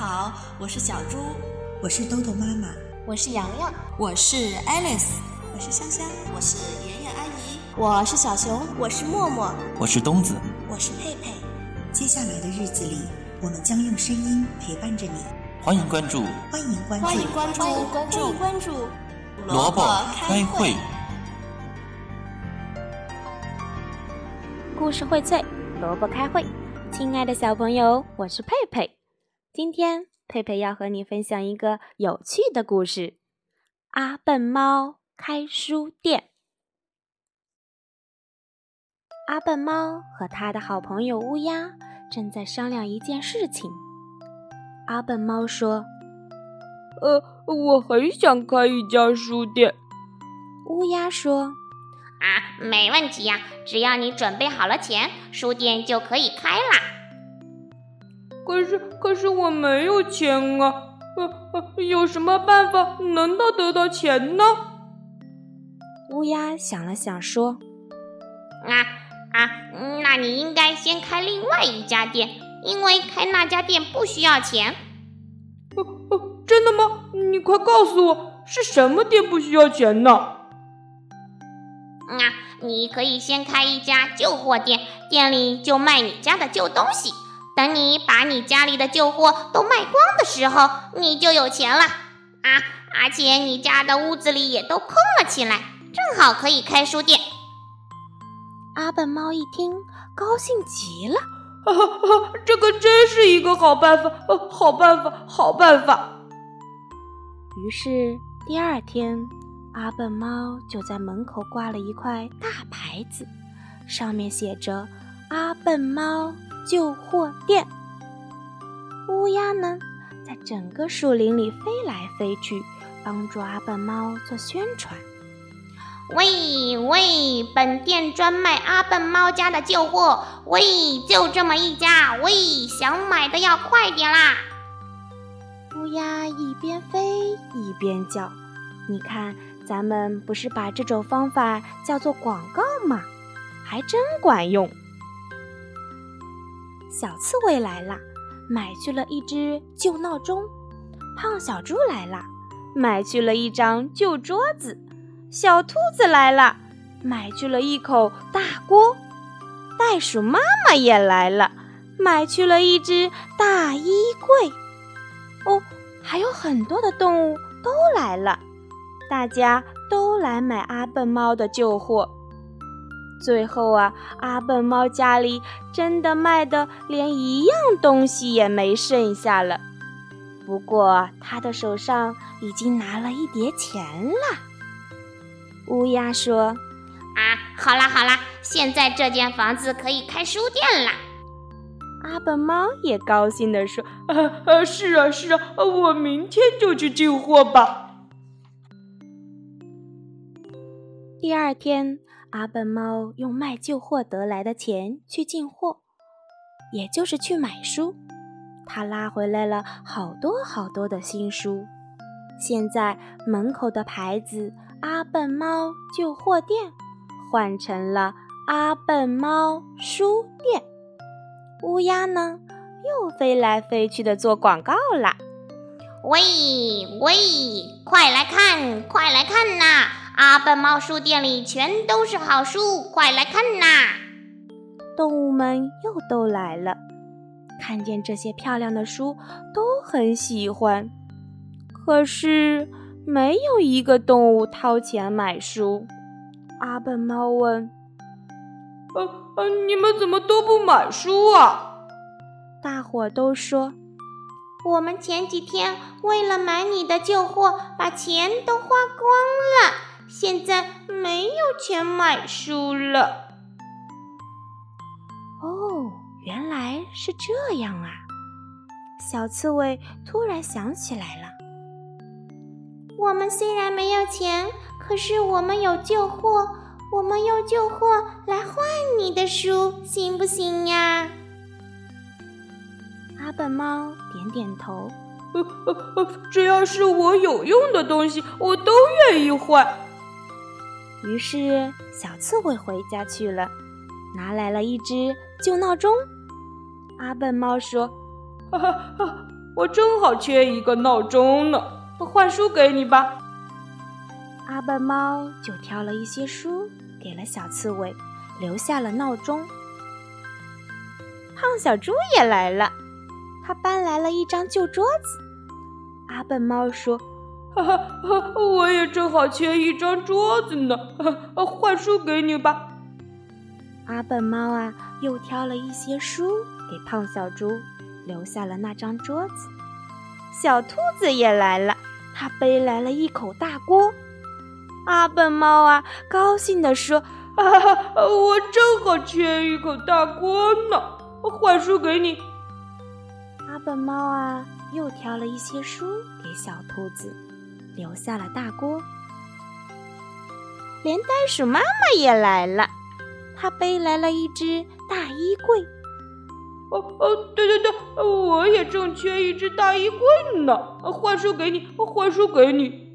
好，我是小猪，我是豆豆妈妈，我是洋洋，我是 Alice，我是香香，我是圆圆阿姨，我是小熊，我是默默，我是东子，我是佩佩。接下来的日子里，我们将用声音陪伴着你。欢迎关注，欢迎关注，欢迎关注，欢迎关注，关注。萝卜开会，故事荟萃，萝卜开会。亲爱的小朋友，我是佩佩。今天佩佩要和你分享一个有趣的故事：阿笨猫开书店。阿笨猫和他的好朋友乌鸦正在商量一件事情。阿笨猫说：“呃，我很想开一家书店。”乌鸦说：“啊，没问题呀，只要你准备好了钱，书店就可以开啦。”可是，可是我没有钱啊！呃呃，有什么办法能到得到钱呢？乌鸦想了想说：“啊啊，那你应该先开另外一家店，因为开那家店不需要钱。”哦哦，真的吗？你快告诉我，是什么店不需要钱呢？啊，你可以先开一家旧货店，店里就卖你家的旧东西。等你把你家里的旧货都卖光的时候，你就有钱了啊！而且你家的屋子里也都空了起来，正好可以开书店。阿笨猫一听，高兴极了，哈哈，这个真是一个好办法，好办法，好办法。于是第二天，阿笨猫就在门口挂了一块大牌子，上面写着“阿笨猫”。旧货店，乌鸦们，在整个树林里飞来飞去，帮助阿笨猫做宣传。喂喂，本店专卖阿笨猫家的旧货，喂，就这么一家，喂，想买的要快点啦！乌鸦一边飞一边叫：“你看，咱们不是把这种方法叫做广告吗？还真管用。”小刺猬来了，买去了一只旧闹钟；胖小猪来了，买去了一张旧桌子；小兔子来了，买去了一口大锅；袋鼠妈妈也来了，买去了一只大衣柜。哦，还有很多的动物都来了，大家都来买阿笨猫的旧货。最后啊，阿笨猫家里真的卖的连一样东西也没剩下了。不过他的手上已经拿了一叠钱了。乌鸦说：“啊，好啦好啦，现在这间房子可以开书店啦。”阿笨猫也高兴地说：“啊，是啊是啊，我明天就去进货吧。”第二天。阿笨猫用卖旧货得来的钱去进货，也就是去买书。他拉回来了好多好多的新书。现在门口的牌子“阿笨猫旧货店”换成了“阿笨猫书店”。乌鸦呢，又飞来飞去的做广告啦！喂喂，快来看，快来看呐！阿笨猫书店里全都是好书，快来看呐！动物们又都来了，看见这些漂亮的书都很喜欢。可是没有一个动物掏钱买书。阿笨猫问：“呃呃，你们怎么都不买书啊？”大伙都说：“我们前几天为了买你的旧货，把钱都花光了。”现在没有钱买书了。哦，原来是这样啊！小刺猬突然想起来了。我们虽然没有钱，可是我们有旧货，我们用旧货来换你的书，行不行呀？阿笨猫点点头。只要是我有用的东西，我都愿意换。于是，小刺猬回家去了，拿来了一只旧闹钟。阿笨猫说：“哈哈，我正好缺一个闹钟呢，我换书给你吧。阿笨猫就挑了一些书给了小刺猬，留下了闹钟。胖小猪也来了，他搬来了一张旧桌子。阿笨猫说：“哈哈，我也正好缺一张桌子呢，换书给你吧。”阿笨猫啊，又挑了一些书给胖小猪，留下了那张桌子。小兔子也来了，它背来了一口大锅。阿笨猫啊，高兴地说：“哈哈，我正好缺一口大锅呢，换书给你。”阿笨猫啊，又挑了一些书给小兔子，留下了大锅。连袋鼠妈妈也来了。她背来了一只大衣柜。哦哦，对对对，我也正缺一只大衣柜呢。换书给你，换书给你。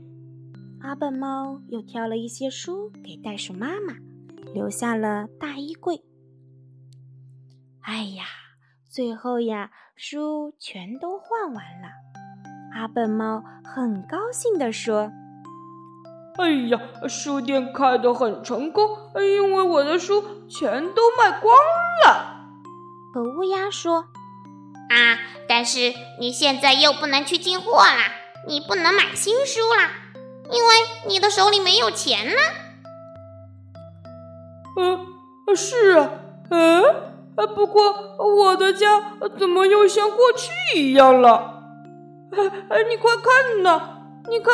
阿笨猫又挑了一些书给袋鼠妈妈，留下了大衣柜。哎呀，最后呀，书全都换完了。阿笨猫很高兴地说。哎呀，书店开得很成功，因为我的书全都卖光了。可乌鸦说：“啊，但是你现在又不能去进货啦，你不能买新书啦，因为你的手里没有钱呢。”嗯，是啊，嗯，不过我的家怎么又像过去一样了？哎，你快看呐！你看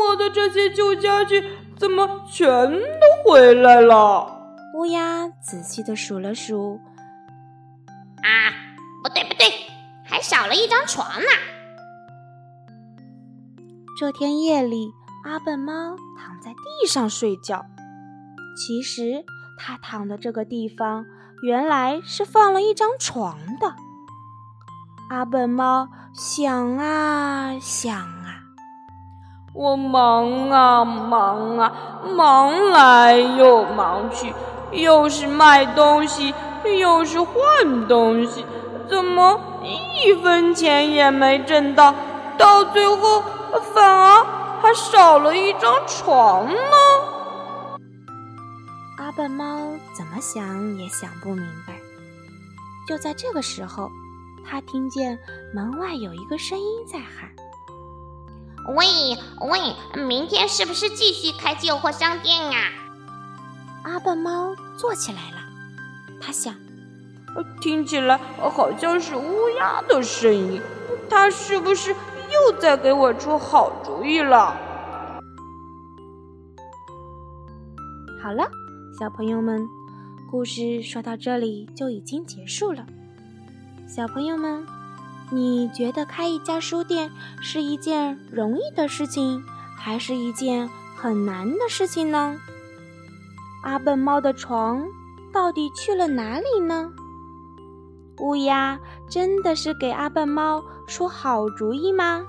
我的这些旧家具怎么全都回来了？乌鸦仔细的数了数，啊，不对不对，还少了一张床呢。这天夜里，阿笨猫躺在地上睡觉。其实它躺的这个地方原来是放了一张床的。阿笨猫想啊想啊。我忙啊忙啊，忙来又忙去，又是卖东西，又是换东西，怎么一分钱也没挣到？到最后反而还少了一张床呢？阿笨猫怎么想也想不明白。就在这个时候，他听见门外有一个声音在喊。喂喂，明天是不是继续开旧货商店啊？阿笨猫坐起来了，他想，听起来好像是乌鸦的声音，它是不是又在给我出好主意了？好了，小朋友们，故事说到这里就已经结束了，小朋友们。你觉得开一家书店是一件容易的事情，还是一件很难的事情呢？阿笨猫的床到底去了哪里呢？乌鸦真的是给阿笨猫出好主意吗？